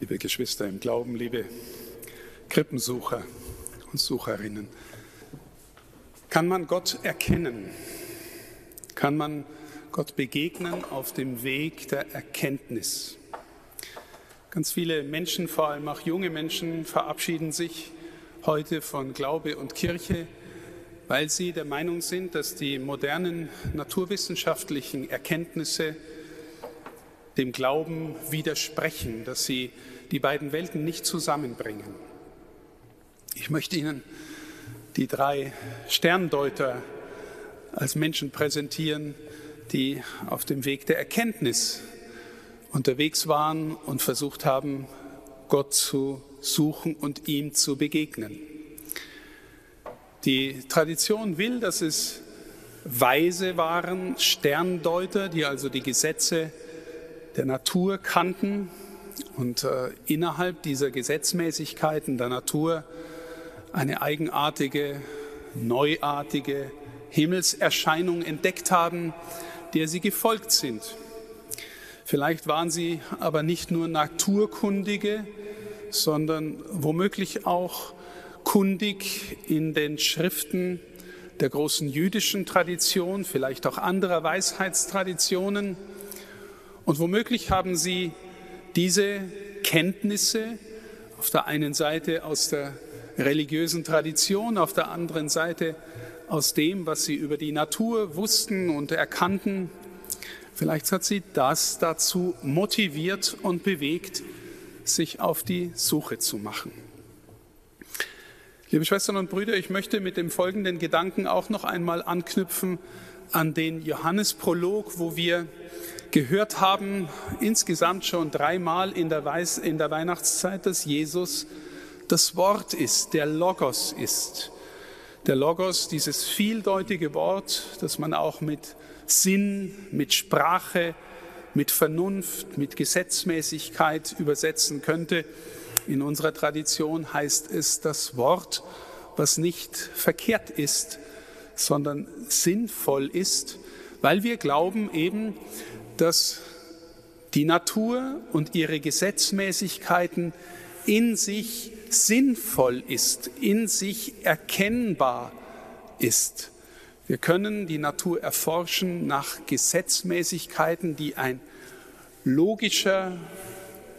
liebe Geschwister im Glauben, liebe Krippensucher und Sucherinnen. Kann man Gott erkennen? Kann man Gott begegnen auf dem Weg der Erkenntnis? Ganz viele Menschen, vor allem auch junge Menschen, verabschieden sich heute von Glaube und Kirche, weil sie der Meinung sind, dass die modernen naturwissenschaftlichen Erkenntnisse dem Glauben widersprechen, dass sie die beiden Welten nicht zusammenbringen. Ich möchte Ihnen die drei Sterndeuter als Menschen präsentieren, die auf dem Weg der Erkenntnis unterwegs waren und versucht haben, Gott zu suchen und ihm zu begegnen. Die Tradition will, dass es Weise waren, Sterndeuter, die also die Gesetze der Natur kannten und äh, innerhalb dieser Gesetzmäßigkeiten der Natur eine eigenartige, neuartige Himmelserscheinung entdeckt haben, der sie gefolgt sind. Vielleicht waren sie aber nicht nur Naturkundige, sondern womöglich auch kundig in den Schriften der großen jüdischen Tradition, vielleicht auch anderer Weisheitstraditionen. Und womöglich haben sie diese Kenntnisse auf der einen Seite aus der religiösen Tradition, auf der anderen Seite aus dem, was sie über die Natur wussten und erkannten, vielleicht hat sie das dazu motiviert und bewegt, sich auf die Suche zu machen. Liebe Schwestern und Brüder, ich möchte mit dem folgenden Gedanken auch noch einmal anknüpfen an den Johannesprolog, wo wir gehört haben, insgesamt schon dreimal in der, Weiß, in der Weihnachtszeit, dass Jesus das Wort ist, der Logos ist. Der Logos, dieses vieldeutige Wort, das man auch mit Sinn, mit Sprache, mit Vernunft, mit Gesetzmäßigkeit übersetzen könnte. In unserer Tradition heißt es das Wort, was nicht verkehrt ist, sondern sinnvoll ist, weil wir glauben eben, dass die Natur und ihre Gesetzmäßigkeiten in sich sinnvoll ist, in sich erkennbar ist. Wir können die Natur erforschen nach Gesetzmäßigkeiten, die ein logischer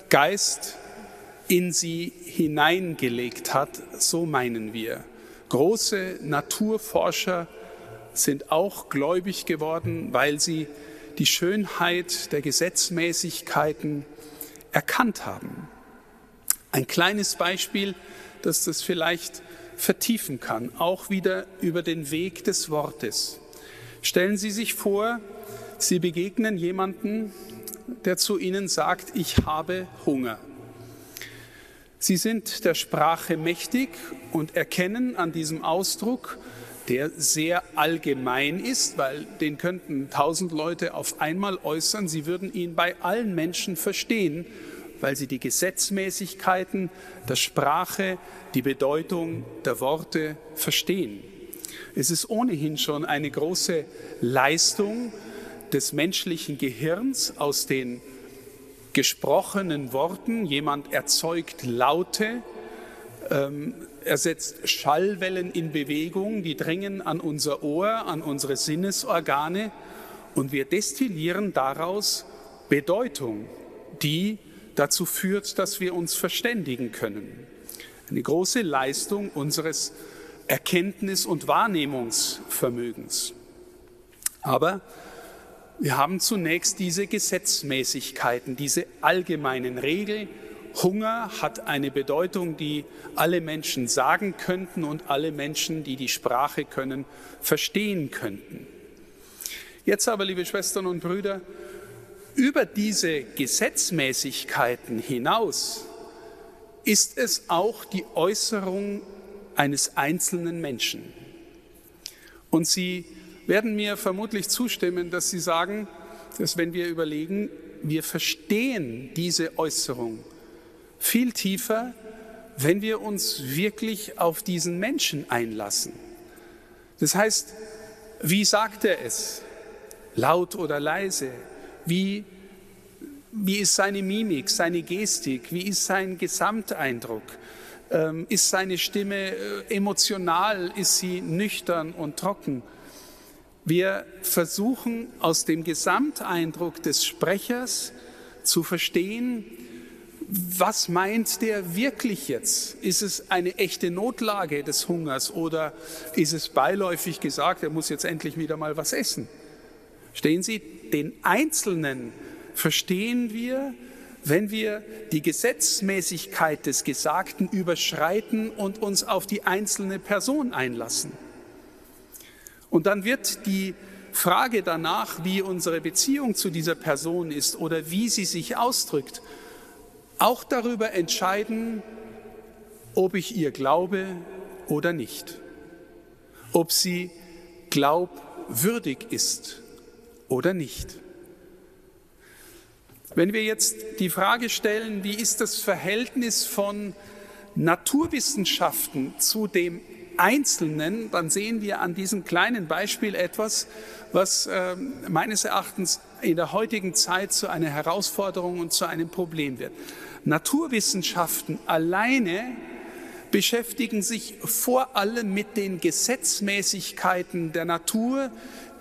Geist in sie hineingelegt hat, so meinen wir. Große Naturforscher sind auch gläubig geworden, weil sie die Schönheit der Gesetzmäßigkeiten erkannt haben. Ein kleines Beispiel, das das vielleicht vertiefen kann, auch wieder über den Weg des Wortes. Stellen Sie sich vor, Sie begegnen jemanden, der zu Ihnen sagt, ich habe Hunger. Sie sind der Sprache mächtig und erkennen an diesem Ausdruck, der sehr allgemein ist, weil den könnten tausend Leute auf einmal äußern. Sie würden ihn bei allen Menschen verstehen, weil sie die Gesetzmäßigkeiten der Sprache, die Bedeutung der Worte verstehen. Es ist ohnehin schon eine große Leistung des menschlichen Gehirns aus den gesprochenen Worten. Jemand erzeugt Laute, ähm, er setzt Schallwellen in Bewegung, die dringen an unser Ohr, an unsere Sinnesorgane und wir destillieren daraus Bedeutung, die dazu führt, dass wir uns verständigen können. Eine große Leistung unseres Erkenntnis- und Wahrnehmungsvermögens. Aber wir haben zunächst diese Gesetzmäßigkeiten, diese allgemeinen Regeln, Hunger hat eine Bedeutung, die alle Menschen sagen könnten und alle Menschen, die die Sprache können, verstehen könnten. Jetzt aber, liebe Schwestern und Brüder, über diese Gesetzmäßigkeiten hinaus ist es auch die Äußerung eines einzelnen Menschen. Und Sie werden mir vermutlich zustimmen, dass Sie sagen, dass wenn wir überlegen, wir verstehen diese Äußerung viel tiefer, wenn wir uns wirklich auf diesen Menschen einlassen. Das heißt, wie sagt er es? Laut oder leise? Wie Wie ist seine Mimik, seine Gestik? Wie ist sein Gesamteindruck? Ähm, ist seine Stimme äh, emotional? Ist sie nüchtern und trocken? Wir versuchen aus dem Gesamteindruck des Sprechers zu verstehen, was meint der wirklich jetzt? Ist es eine echte Notlage des Hungers oder ist es beiläufig gesagt, er muss jetzt endlich wieder mal was essen? Stehen Sie, den Einzelnen verstehen wir, wenn wir die Gesetzmäßigkeit des Gesagten überschreiten und uns auf die einzelne Person einlassen. Und dann wird die Frage danach, wie unsere Beziehung zu dieser Person ist oder wie sie sich ausdrückt, auch darüber entscheiden, ob ich ihr glaube oder nicht, ob sie glaubwürdig ist oder nicht. Wenn wir jetzt die Frage stellen, wie ist das Verhältnis von Naturwissenschaften zu dem Einzelnen, dann sehen wir an diesem kleinen Beispiel etwas, was äh, meines Erachtens in der heutigen Zeit zu einer Herausforderung und zu einem Problem wird. Naturwissenschaften alleine beschäftigen sich vor allem mit den Gesetzmäßigkeiten der Natur,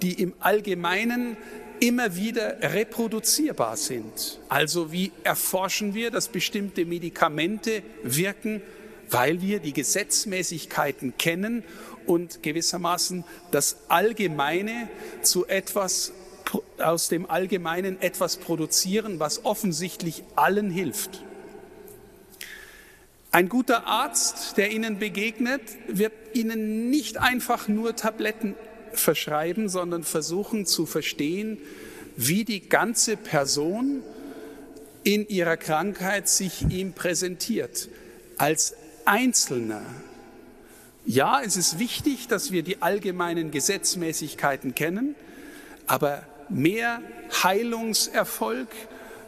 die im Allgemeinen immer wieder reproduzierbar sind. Also wie erforschen wir, dass bestimmte Medikamente wirken, weil wir die Gesetzmäßigkeiten kennen und gewissermaßen das Allgemeine zu etwas aus dem Allgemeinen etwas produzieren, was offensichtlich allen hilft. Ein guter Arzt, der Ihnen begegnet, wird Ihnen nicht einfach nur Tabletten verschreiben, sondern versuchen zu verstehen, wie die ganze Person in ihrer Krankheit sich ihm präsentiert, als Einzelner. Ja, es ist wichtig, dass wir die allgemeinen Gesetzmäßigkeiten kennen, aber mehr Heilungserfolg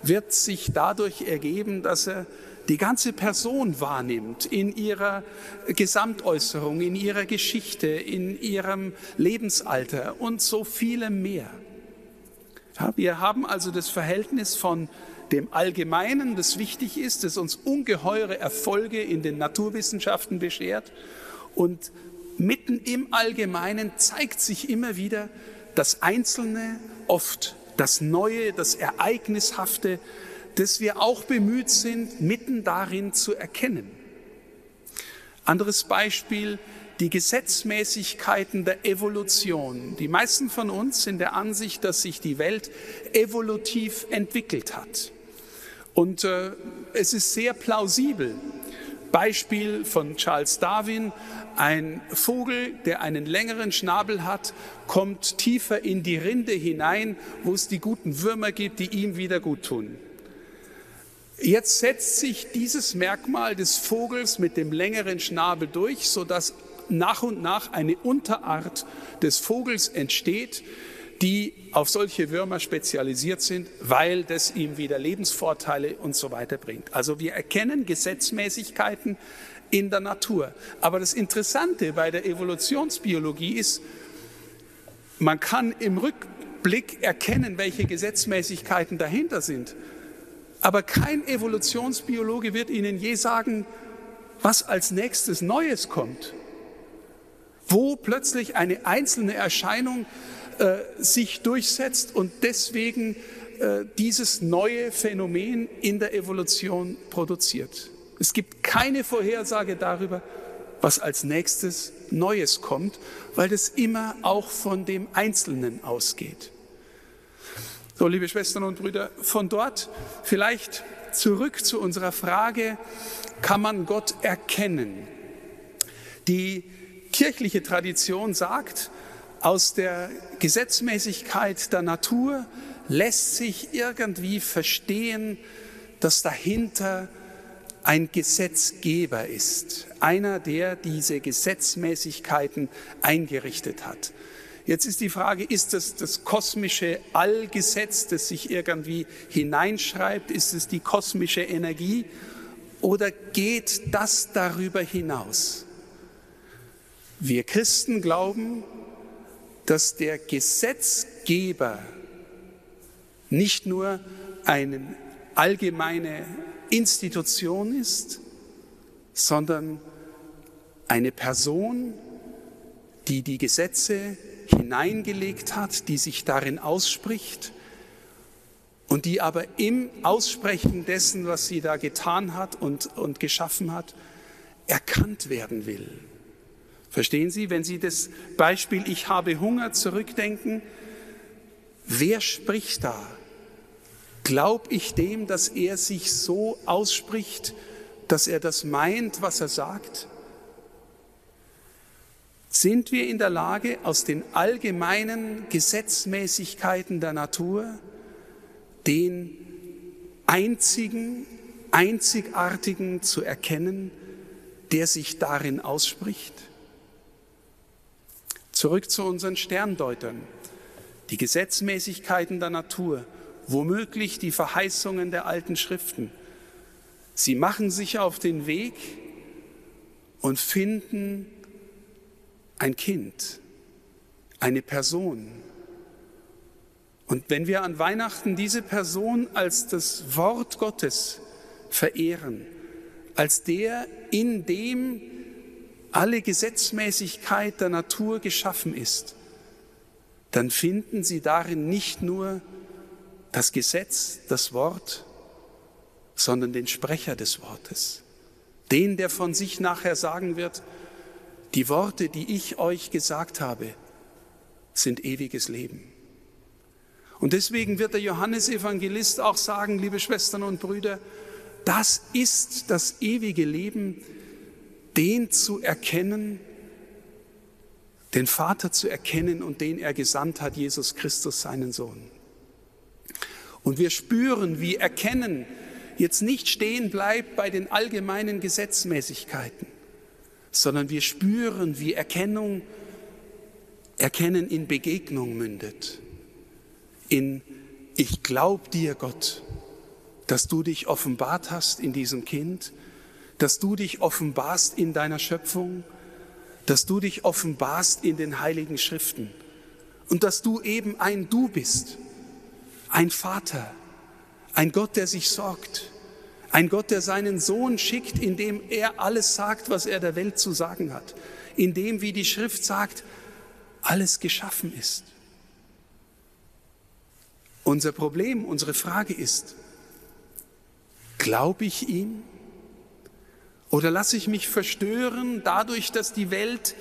wird sich dadurch ergeben, dass er die ganze Person wahrnimmt in ihrer Gesamtäußerung, in ihrer Geschichte, in ihrem Lebensalter und so vielem mehr. Ja, wir haben also das Verhältnis von dem Allgemeinen, das wichtig ist, das uns ungeheure Erfolge in den Naturwissenschaften beschert. Und mitten im Allgemeinen zeigt sich immer wieder das Einzelne, oft das Neue, das Ereignishafte, das wir auch bemüht sind, mitten darin zu erkennen. Anderes Beispiel, die Gesetzmäßigkeiten der Evolution. Die meisten von uns sind der Ansicht, dass sich die Welt evolutiv entwickelt hat. Und äh, es ist sehr plausibel. Beispiel von Charles Darwin, ein Vogel, der einen längeren Schnabel hat, kommt tiefer in die Rinde hinein, wo es die guten Würmer gibt, die ihm wieder gut tun. Jetzt setzt sich dieses Merkmal des Vogels mit dem längeren Schnabel durch, sodass nach und nach eine Unterart des Vogels entsteht, die auf solche Würmer spezialisiert sind, weil das ihm wieder Lebensvorteile und so weiter bringt. Also wir erkennen Gesetzmäßigkeiten in der Natur. Aber das Interessante bei der Evolutionsbiologie ist, man kann im Rückblick erkennen, welche Gesetzmäßigkeiten dahinter sind. Aber kein Evolutionsbiologe wird Ihnen je sagen, was als nächstes Neues kommt. Wo plötzlich eine einzelne Erscheinung sich durchsetzt und deswegen äh, dieses neue Phänomen in der Evolution produziert. Es gibt keine Vorhersage darüber, was als nächstes Neues kommt, weil das immer auch von dem Einzelnen ausgeht. So, liebe Schwestern und Brüder, von dort vielleicht zurück zu unserer Frage, kann man Gott erkennen? Die kirchliche Tradition sagt, aus der Gesetzmäßigkeit der Natur lässt sich irgendwie verstehen, dass dahinter ein Gesetzgeber ist, einer, der diese Gesetzmäßigkeiten eingerichtet hat. Jetzt ist die Frage, ist das das kosmische Allgesetz, das sich irgendwie hineinschreibt? Ist es die kosmische Energie? Oder geht das darüber hinaus? Wir Christen glauben, dass der Gesetzgeber nicht nur einen allgemeine Institution ist, sondern eine Person, die die Gesetze hineingelegt hat, die sich darin ausspricht und die aber im Aussprechen dessen, was sie da getan hat und, und geschaffen hat, erkannt werden will. Verstehen Sie, wenn Sie das Beispiel Ich habe Hunger zurückdenken, wer spricht da? Glaub ich dem, dass er sich so ausspricht, dass er das meint, was er sagt? Sind wir in der Lage, aus den allgemeinen Gesetzmäßigkeiten der Natur den einzigen, einzigartigen zu erkennen, der sich darin ausspricht? Zurück zu unseren Sterndeutern. Die Gesetzmäßigkeiten der Natur, womöglich die Verheißungen der alten Schriften. Sie machen sich auf den Weg und finden ein Kind, eine Person. Und wenn wir an Weihnachten diese Person als das Wort Gottes verehren, als der, in dem alle Gesetzmäßigkeit der Natur geschaffen ist, dann finden Sie darin nicht nur das Gesetz, das Wort, sondern den Sprecher des Wortes, den, der von sich nachher sagen wird, die Worte, die ich euch gesagt habe, sind ewiges Leben. Und deswegen wird der Johannesevangelist auch sagen, liebe Schwestern und Brüder, das ist das ewige Leben, den zu erkennen, den Vater zu erkennen und den er gesandt hat, Jesus Christus, seinen Sohn. Und wir spüren, wie Erkennen jetzt nicht stehen bleibt bei den allgemeinen Gesetzmäßigkeiten, sondern wir spüren, wie Erkennung, Erkennen in Begegnung mündet. In Ich glaub dir, Gott, dass du dich offenbart hast in diesem Kind, dass du dich offenbarst in deiner Schöpfung, dass du dich offenbarst in den heiligen Schriften und dass du eben ein Du bist, ein Vater, ein Gott, der sich sorgt, ein Gott, der seinen Sohn schickt, indem er alles sagt, was er der Welt zu sagen hat. Indem, wie die Schrift sagt, alles geschaffen ist. Unser Problem, unsere Frage ist, glaube ich ihm? Oder lasse ich mich verstören dadurch, dass die Welt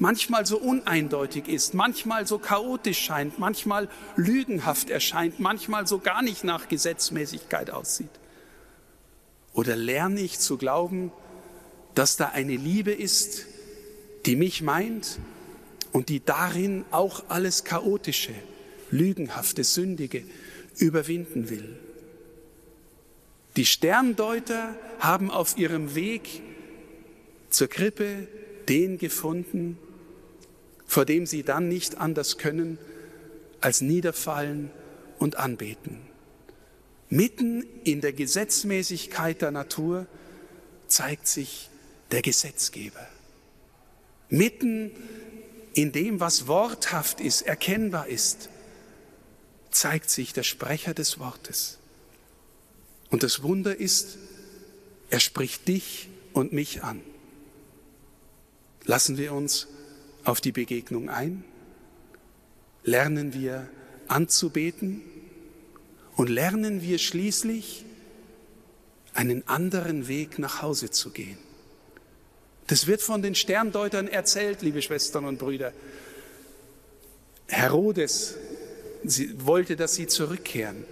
manchmal so uneindeutig ist, manchmal so chaotisch scheint, manchmal lügenhaft erscheint, manchmal so gar nicht nach Gesetzmäßigkeit aussieht? Oder lerne ich zu glauben, dass da eine Liebe ist, die mich meint und die darin auch alles Chaotische, Lügenhafte, Sündige überwinden will. Die Sterndeuter haben auf ihrem Weg zur Krippe den gefunden, vor dem sie dann nicht anders können, als niederfallen und anbeten. Mitten in der Gesetzmäßigkeit der Natur zeigt sich der Gesetzgeber. Mitten in dem, was worthaft ist, erkennbar ist, zeigt sich der Sprecher des Wortes. Und das Wunder ist, er spricht dich und mich an. Lassen wir uns auf die Begegnung ein? Lernen wir anzubeten? Und lernen wir schließlich, einen anderen Weg nach Hause zu gehen. Das wird von den Sterndeutern erzählt, liebe Schwestern und Brüder. Herodes wollte, dass sie zurückkehren.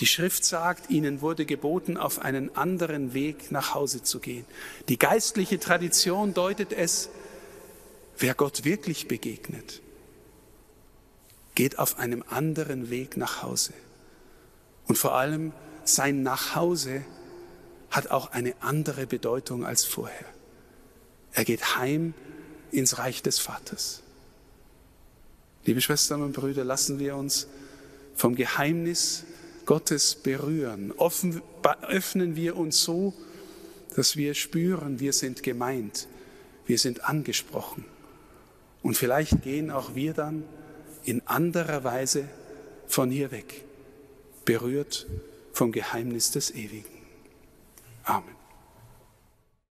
Die Schrift sagt, ihnen wurde geboten, auf einen anderen Weg nach Hause zu gehen. Die geistliche Tradition deutet es, wer Gott wirklich begegnet, geht auf einem anderen Weg nach Hause. Und vor allem sein Nachhause hat auch eine andere Bedeutung als vorher. Er geht heim ins Reich des Vaters. Liebe Schwestern und Brüder, lassen wir uns vom Geheimnis Gottes berühren. Offen, öffnen wir uns so, dass wir spüren, wir sind gemeint, wir sind angesprochen. Und vielleicht gehen auch wir dann in anderer Weise von hier weg berührt vom Geheimnis des Ewigen. Amen.